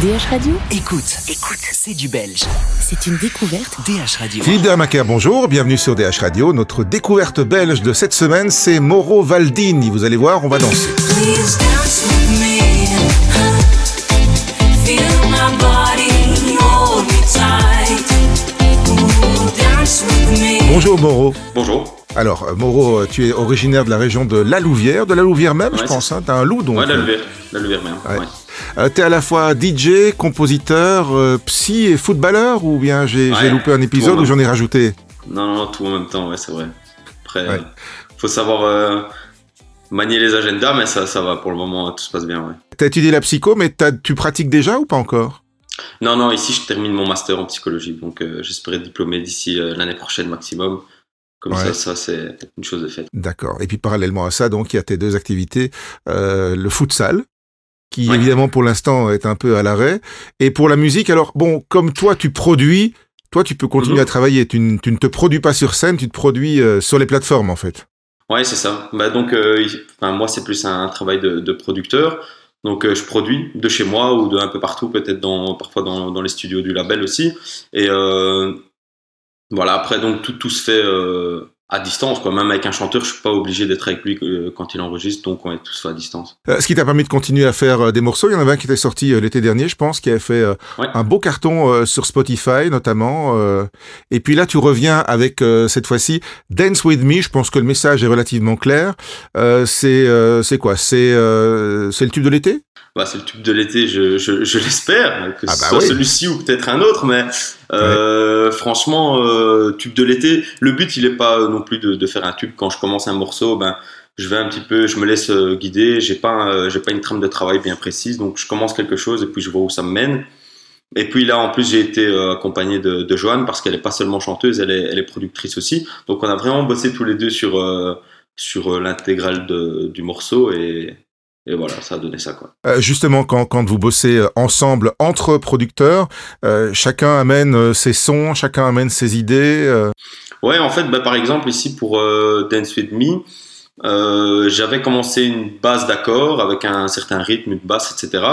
DH Radio Écoute, écoute, c'est du belge. C'est une découverte. DH Radio. Philippe Dermaker, bonjour, bienvenue sur DH Radio. Notre découverte belge de cette semaine, c'est Moro Valdini. Vous allez voir, on va danser. Please dance with me. Bonjour Moro. Bonjour. Alors, euh, Moro, tu es originaire de la région de La Louvière, de La Louvière même, je pense. Hein, T'as un loup, donc. Ouais, la Louvière. La Louvière même. Ouais. ouais. Euh, T'es à la fois DJ, compositeur, euh, psy et footballeur, ou bien j'ai loupé un épisode où j'en ai rajouté? Non, non, non, tout en même temps, ouais, c'est vrai. Après, euh, faut savoir euh, manier les agendas, mais ça, ça va pour le moment, tout se passe bien, ouais. T'as étudié la psycho, mais tu pratiques déjà ou pas encore? Non, non, ici, je termine mon master en psychologie, donc euh, j'espère être diplômé d'ici euh, l'année prochaine maximum. Comme Ouais. ça, ça, c'est une chose de faite. D'accord. Et puis parallèlement à ça, donc il y a tes deux activités, euh, le futsal, qui Ouais. évidemment pour l'instant est un peu à l'arrêt, et pour la musique. Alors bon, comme toi tu produis, toi tu peux continuer Mhm. à travailler. Tu, ne- tu ne te produis pas sur scène, tu te produis euh, sur les plateformes en fait. Ouais, c'est ça. Bah, donc, euh, enfin, moi, c'est plus un travail de, de producteur. Donc, euh, je produis de chez moi ou de un peu partout, peut-être dans, parfois dans, dans les studios du label aussi. Et voilà, après, donc, tout, tout se fait euh, à distance. Quoi. Même avec un chanteur, je suis pas obligé d'être avec lui euh, quand il enregistre. Donc, on est tous à distance. Euh, ce qui t'a permis de continuer à faire euh, des morceaux. Il y en avait un qui était sorti euh, l'été dernier, je pense, qui avait fait Ouais. un beau carton sur Spotify notamment. et puis là, tu reviens avec cette fois-ci Dance with Me. Je pense que le message est relativement clair. C'est c'est quoi? C'est c'est le tube de l'été? Bah, c'est le tube de l'été, je, je, je l'espère, que Ah ce bah soit oui. celui-ci ou peut-être un autre, mais euh, franchement, tube de l'été, le but il est pas euh, plus de, faire un tube. Quand je commence un morceau, ben je vais un petit peu, je me laisse euh, guider. J'ai pas, euh, j'ai pas une trame de travail bien précise, donc je commence quelque chose et puis je vois où ça me mène. Et puis là, en plus, j'ai été euh, accompagné de, Joanne parce qu'elle est pas seulement chanteuse, elle est, elle est productrice aussi. Donc on a vraiment bossé tous les deux sur sur l'intégrale du morceau et, et voilà, ça a donné ça quoi. Justement, quand, quand vous bossez ensemble entre producteurs, chacun amène ses sons, chacun amène ses idées. Ouais, en fait, bah, par exemple, ici pour euh, Dance With Me, euh, j'avais commencé une base d'accords avec un certain rythme, une basse, etc.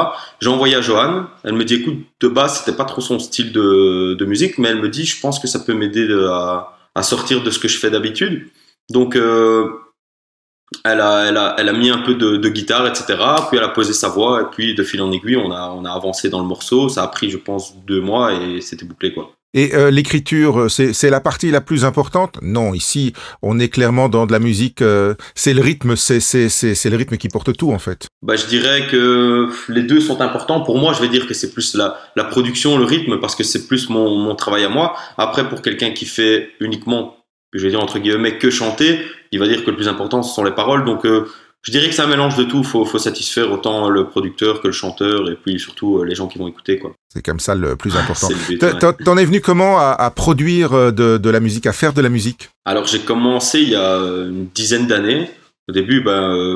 J'ai envoyé à Joanne. Elle me dit, écoute, de base, c'était pas trop son style de, musique, mais elle me dit, je pense que ça peut m'aider de- à, à sortir de ce que je fais d'habitude. Donc, euh, elle, a, elle, a, elle a mis un peu de, de guitare, etc. Puis elle a posé sa voix, et puis de fil en aiguille, on a, on a avancé dans le morceau. Ça a pris, je pense, deux mois et c'était bouclé, quoi. Et euh, l'écriture, euh, c'est la partie la plus importante? Non, ici, on est clairement dans de la musique. euh, c'est le rythme, c'est c'est c'est c'est le rythme qui porte tout en fait. Bah, je dirais que les deux sont importants. Pour moi, je vais dire que c'est plus la, la production, le rythme, parce que c'est plus mon, mon travail à moi. Après, pour quelqu'un qui fait uniquement, je vais dire entre guillemets, que chanter, il va dire que le plus important, ce sont les paroles. Donc, euh, je dirais que c'est un mélange de tout. Il faut, faut satisfaire autant le producteur que le chanteur, et puis surtout euh, les gens qui vont écouter. Quoi. C'est comme ça le plus important. Le but, T'en- es venu comment à, à produire euh, de, de la musique, à faire de la musique? Alors j'ai commencé il y a une dizaine d'années. Au début, ben,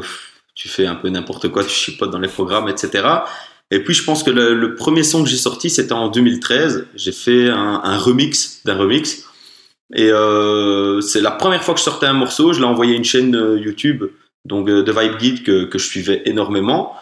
tu fais un peu n'importe quoi, tu chipotes dans les programmes, etc. Et puis je pense que le, le premier son que j'ai sorti, c'était en 2013. J'ai fait un, un remix d'un remix. Et euh, c'est la première fois que je sortais un morceau. Je l'ai envoyé à une chaîne euh, YouTube, donc euh, de Vibe Guide que, que je suivais énormément.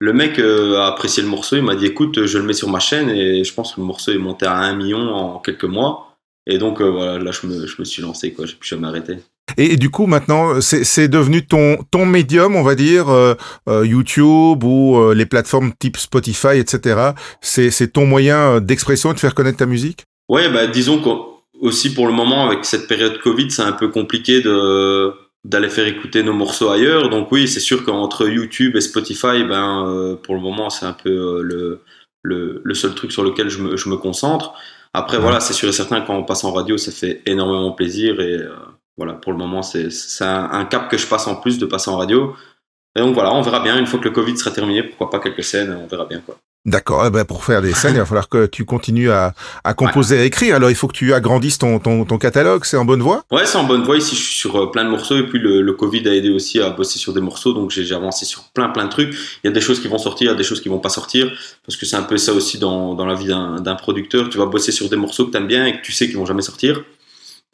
Le mec a apprécié le morceau, il m'a dit écoute, je le mets sur ma chaîne et je pense que le morceau est monté à 1 million en quelques mois. Et donc euh, voilà, là je me, je me suis lancé, quoi, j'ai plus jamais arrêté. et, et du coup, maintenant, c'est devenu ton ton médium, on va dire, euh, euh, YouTube ou les plateformes type Spotify, etc. C'est ton moyen d'expression et de faire connaître ta musique? Ouais, bah disons qu'aussi pour le moment, avec cette période Covid, c'est un peu compliqué d'aller faire écouter nos morceaux ailleurs. Donc oui, c'est sûr qu'entre YouTube et Spotify, ben euh, pour le moment, c'est un peu euh, le, seul truc sur lequel je me, concentre. Après, voilà, c'est sûr et certain, quand on passe en radio, ça fait énormément plaisir. Et euh, voilà, pour le moment, c'est un cap que je passe en plus de passer en radio. Et donc voilà, on verra bien. Une fois que le Covid sera terminé, pourquoi pas quelques scènes, on verra bien quoi. D'accord. Eh ben, pour faire des scènes, il va falloir que tu continues à, à composer, à écrire. Alors, il faut que tu agrandisses ton, ton, ton catalogue. C'est en bonne voie? Ouais, c'est en bonne voie. Ici, je suis sur euh, plein de morceaux. Et puis, le, le Covid a aidé aussi à bosser sur des morceaux. Donc, j'ai avancé sur plein, plein de trucs. Il y a des choses qui vont sortir, il y a des choses qui vont pas sortir. Parce que c'est un peu ça aussi dans, dans la vie d'un d'un producteur. Tu vas bosser sur des morceaux que tu aimes bien et que tu sais qu'ils vont jamais sortir.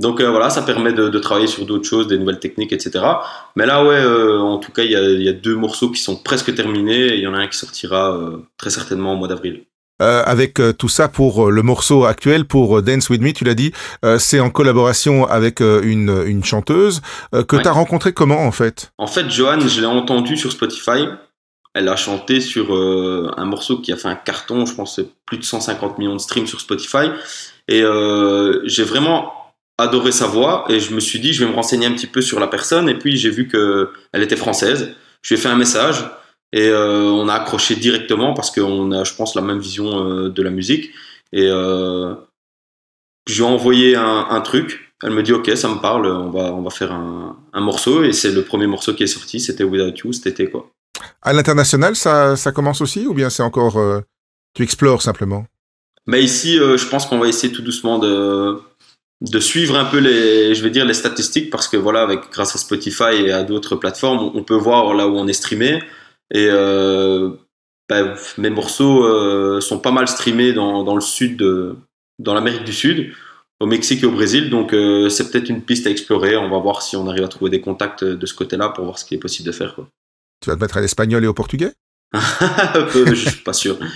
Donc euh, voilà, ça permet de, de travailler sur d'autres choses, des nouvelles techniques, etc. Mais là, ouais, euh, en tout cas, il y a, il y a deux morceaux qui sont presque terminés. et Il y en a un qui sortira euh, très certainement au mois d'avril. avec tout ça pour le morceau actuel, pour Dance With Me, tu l'as dit, c'est en collaboration avec une, une chanteuse que Ouais. tu as rencontrée comment en fait? En fait, Joanne, je l'ai entendue sur Spotify. Elle a chanté sur un morceau qui a fait un carton, je pense que c'est plus de 150 millions de streams sur Spotify. Et j'ai vraiment adoré sa voix et je me suis dit, je vais me renseigner un petit peu sur la personne. Et puis j'ai vu qu'elle était française. Je lui ai fait un message et euh, on a accroché directement parce qu'on a, je pense, la même vision euh, de la musique. Et euh, je lui ai envoyé un, un truc. Elle me dit ok, ça me parle, on va, on va faire un, un morceau et c'est le premier morceau qui est sorti, c'était Without You cet été quoi. À l'international, ça, ça commence aussi ou bien c'est encore... euh, tu explores simplement? Mais ici, euh, je pense qu'on va essayer tout doucement de, de suivre un peu les, je vais dire les statistiques parce que voilà, avec grâce à Spotify et à d'autres plateformes, on peut voir là où on est streamé et euh, ben, mes morceaux euh, sont pas mal streamés dans, dans le sud, de, dans l'Amérique du Sud, au Mexique et au Brésil. Donc euh, c'est peut-être une piste à explorer. On va voir si on arrive à trouver des contacts de ce côté-là pour voir ce qui est possible de faire. Quoi. Tu vas te mettre à l'espagnol et au portugais? Je suis pas sûr.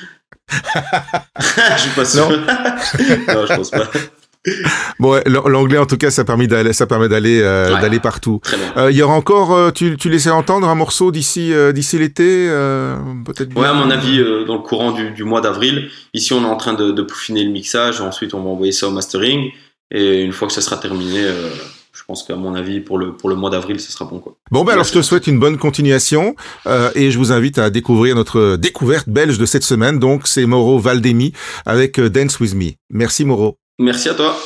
je suis pas sûr. non, je pense pas. Bon, l'anglais en tout cas, ça permet d'aller, ça permet d'aller, euh, Ouais. d'aller partout. Euh, Il y aura encore, euh, tu, tu laissais entendre un morceau d'ici, euh, d'ici l'été, peut-être. Ouais, à mon avis, dans le courant du, du mois d'avril. Ici, on est en train de, de peaufiner le mixage. Ensuite, on va envoyer ça au mastering. Et une fois que ça sera terminé, je pense qu'à mon avis, pour le, pour le mois d'avril, ce sera bon. Quoi. Bon, ben alors je te souhaite une bonne continuation euh, et je vous invite à découvrir notre découverte belge de cette semaine. Donc, c'est Mauro Valdemi avec Dance With Me. Merci Mauro. Merci à toi.